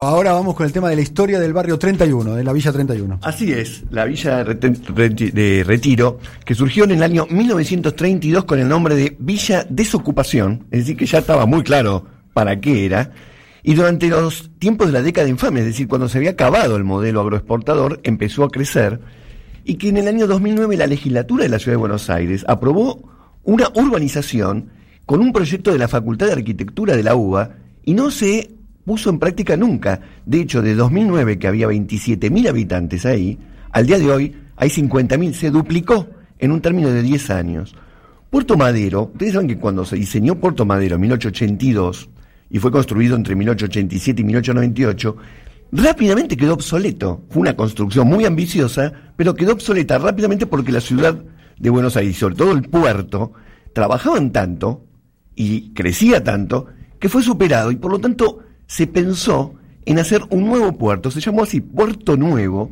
Ahora vamos con el tema de la historia del barrio 31, de la Villa 31. Así es, la Villa de Retiro, que surgió en el año 1932 con el nombre de Villa Desocupación, es decir, que ya estaba muy claro para qué era, y durante los tiempos de la década infame, es decir, cuando se había acabado el modelo agroexportador, empezó a crecer, y que en el año 2009 la legislatura de la Ciudad de Buenos Aires aprobó una urbanización con un proyecto de la Facultad de Arquitectura de la UBA, y no se puso en práctica nunca. De hecho, de 2009, que había 27.000 habitantes ahí, al día de hoy hay 50.000, se duplicó en un término de 10 años. Puerto Madero, ustedes saben que cuando se diseñó Puerto Madero en 1882 y fue construido entre 1887 y 1898, rápidamente quedó obsoleto. Fue una construcción muy ambiciosa, pero quedó obsoleta rápidamente porque la ciudad de Buenos Aires, sobre todo el puerto, trabajaban tanto y crecía tanto que fue superado y por lo tanto se pensó en hacer un nuevo puerto, se llamó así Puerto Nuevo,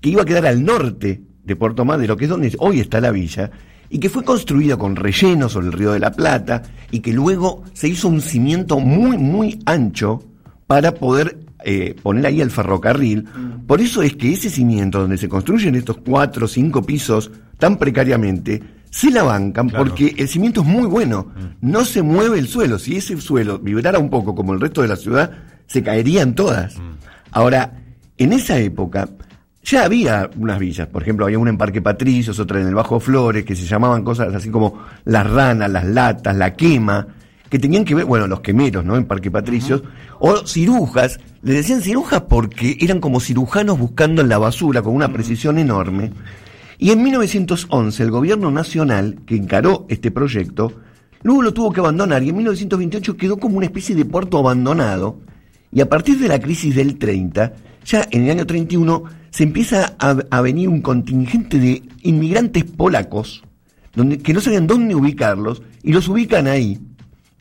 que iba a quedar al norte de Puerto Madero, que es donde hoy está la villa, y que fue construida con relleno sobre el río de la Plata, y que luego se hizo un cimiento muy, muy ancho para poder eh, poner ahí el ferrocarril. Mm. Por eso es que ese cimiento donde se construyen estos cuatro o cinco pisos tan precariamente, se la bancan porque el cimiento es muy bueno, mm. no se mueve el suelo. Si ese suelo vibrara un poco como el resto de la ciudad, se caerían todas. Mm. Ahora, en esa época ya había unas villas, por ejemplo, había una en Parque Patricios, otra en el Bajo Flores, que se llamaban cosas así como las ranas, las latas, la quema, que tenían que ver, bueno, los quemeros, ¿no? En Parque Patricios, o cirujas, le decían cirujas porque eran como cirujanos buscando en la basura con una precisión enorme. Y en 1911 el gobierno nacional que encaró este proyecto, luego lo tuvo que abandonar y en 1928 quedó como una especie de puerto abandonado. Y a partir de la crisis del 30, ya en el año 31, se empieza a, venir un contingente de inmigrantes polacos donde, que no sabían dónde ubicarlos y los ubican ahí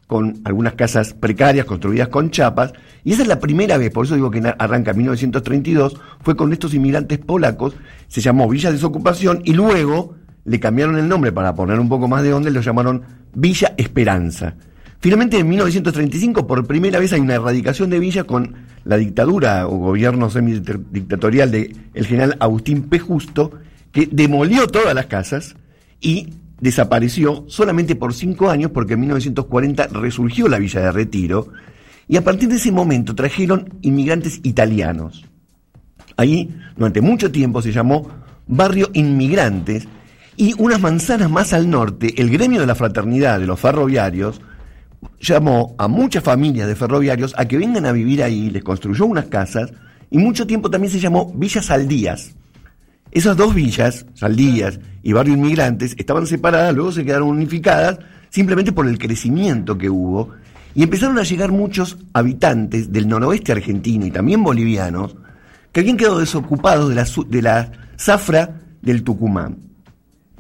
con algunas casas precarias construidas con chapas, y esa es la primera vez, por eso digo que arranca en 1932, fue con estos inmigrantes polacos, se llamó Villa Desocupación, y luego le cambiaron el nombre para poner un poco más de onda, lo llamaron Villa Esperanza. Finalmente, en 1935, por primera vez hay una erradicación de Villa con la dictadura o gobierno semidictatorial del general Agustín P. Justo, que demolió todas las casas y desapareció solamente por cinco años porque en 1940 resurgió la Villa de Retiro y a partir de ese momento trajeron inmigrantes italianos. Ahí, durante mucho tiempo, se llamó Barrio Inmigrantes y unas manzanas más al norte, el gremio de la fraternidad de los ferroviarios llamó a muchas familias de ferroviarios a que vengan a vivir ahí, les construyó unas casas y mucho tiempo también se llamó Villa Saldías esas dos villas, Saldías y Barrio Inmigrantes, estaban separadas, luego se quedaron unificadas, simplemente por el crecimiento que hubo, y empezaron a llegar muchos habitantes del noroeste argentino y también bolivianos, que habían quedado desocupados de la, de la zafra del Tucumán.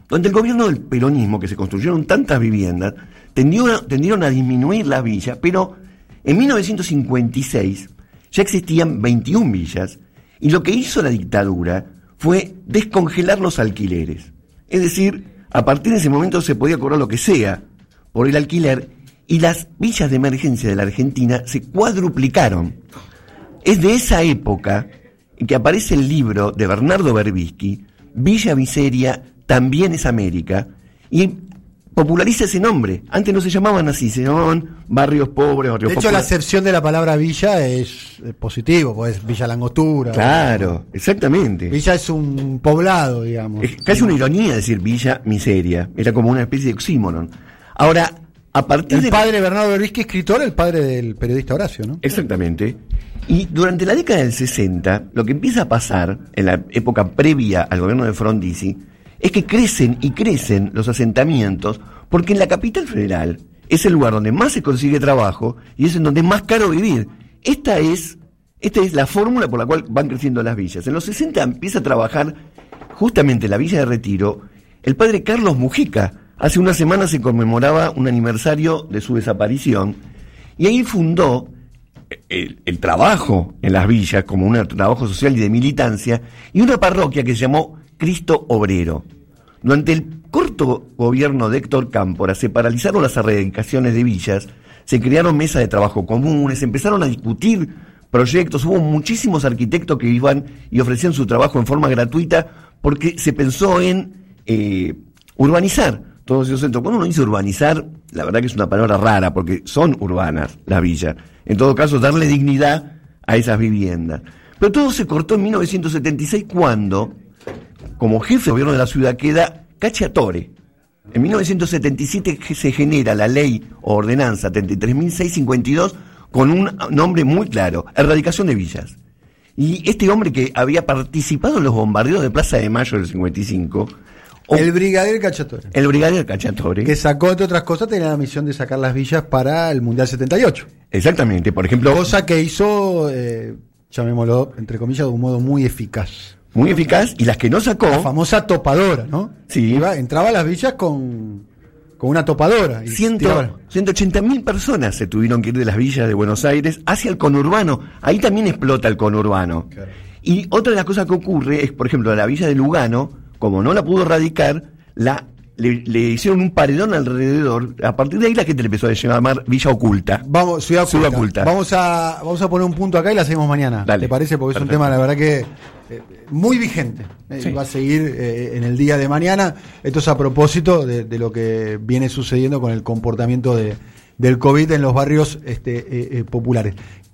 Donde el gobierno del peronismo, que se construyeron tantas viviendas, tendieron, tendieron a disminuir la villa, pero en 1956 ya existían 21 villas, y lo que hizo la dictadura fue descongelar los alquileres. Es decir, a partir de ese momento se podía cobrar lo que sea por el alquiler y las villas de emergencia de la Argentina se cuadruplicaron. Es de esa época que aparece el libro de Bernardo Berbisky, Villa Miseria también es América, y populariza ese nombre. Antes no se llamaban así, se llamaban barrios pobres, barrios De hecho, la acepción de la palabra villa es, positivo, pues Villa Langostura. Claro, exactamente. Villa es un poblado, digamos. Es casi una ironía decir villa miseria. Era como una especie de oxímoron. Ahora, a partir el padre Bernardo Berbisky, escritor, el padre del periodista Horacio, ¿no? Exactamente. Y durante la década del 60, lo que empieza a pasar, en la época previa al gobierno de Frondizi, es que crecen y crecen los asentamientos porque en la capital federal es el lugar donde más se consigue trabajo y es en donde es más caro vivir. Esta es, esta es la fórmula por la cual van creciendo las villas. En los 60 empieza a trabajar justamente la Villa de Retiro el padre Carlos Mujica. Hace una semana se conmemoraba un aniversario de su desaparición y ahí fundó el, el, trabajo en las villas como un trabajo social y de militancia y una parroquia que se llamó Cristo Obrero. Durante el corto gobierno de Héctor Cámpora se paralizaron las erradicaciones de villas, se crearon mesas de trabajo comunes, empezaron a discutir proyectos, hubo muchísimos arquitectos que iban y ofrecían su trabajo en forma gratuita porque se pensó en eh, urbanizar todos esos centros. Cuando uno dice urbanizar, la verdad que es una palabra rara porque son urbanas las villas. En todo caso, darle dignidad a esas viviendas. Pero todo se cortó en 1976 cuando, como jefe de gobierno de la ciudad, queda Cacciatore. En 1977 se genera la ley o ordenanza 33.652 con un nombre muy claro, erradicación de villas. Y este hombre que había participado en los bombardeos de Plaza de Mayo del 55, el brigadier Cacciatore. El brigadier Cacciatore. Que sacó, entre otras cosas, tenía la misión de sacar las villas para el Mundial 78. Exactamente, por ejemplo. Cosa que hizo, eh, llamémoslo, entre comillas, de un modo muy eficaz. Muy eficaz, y las que no sacó. La famosa topadora, ¿no? Sí. entraba a las villas con, con una topadora. Y 180 mil personas se tuvieron que ir de las villas de Buenos Aires hacia el conurbano. Ahí también explota el conurbano. Y otra de las cosas que ocurre es, por ejemplo, la villa de Lugano como no la pudo erradicar, la, le, hicieron un paredón alrededor. A partir de ahí la gente le empezó a llamar Villa Oculta. Vamos, Ciudad Oculta. Vamos, a, vamos a poner un punto acá y la seguimos mañana. ¿Te parece? Porque es un tema, la verdad que muy vigente. Eh, va a seguir eh, en el día de mañana. Esto es a propósito de, lo que viene sucediendo con el comportamiento de, del COVID en los barrios este, populares.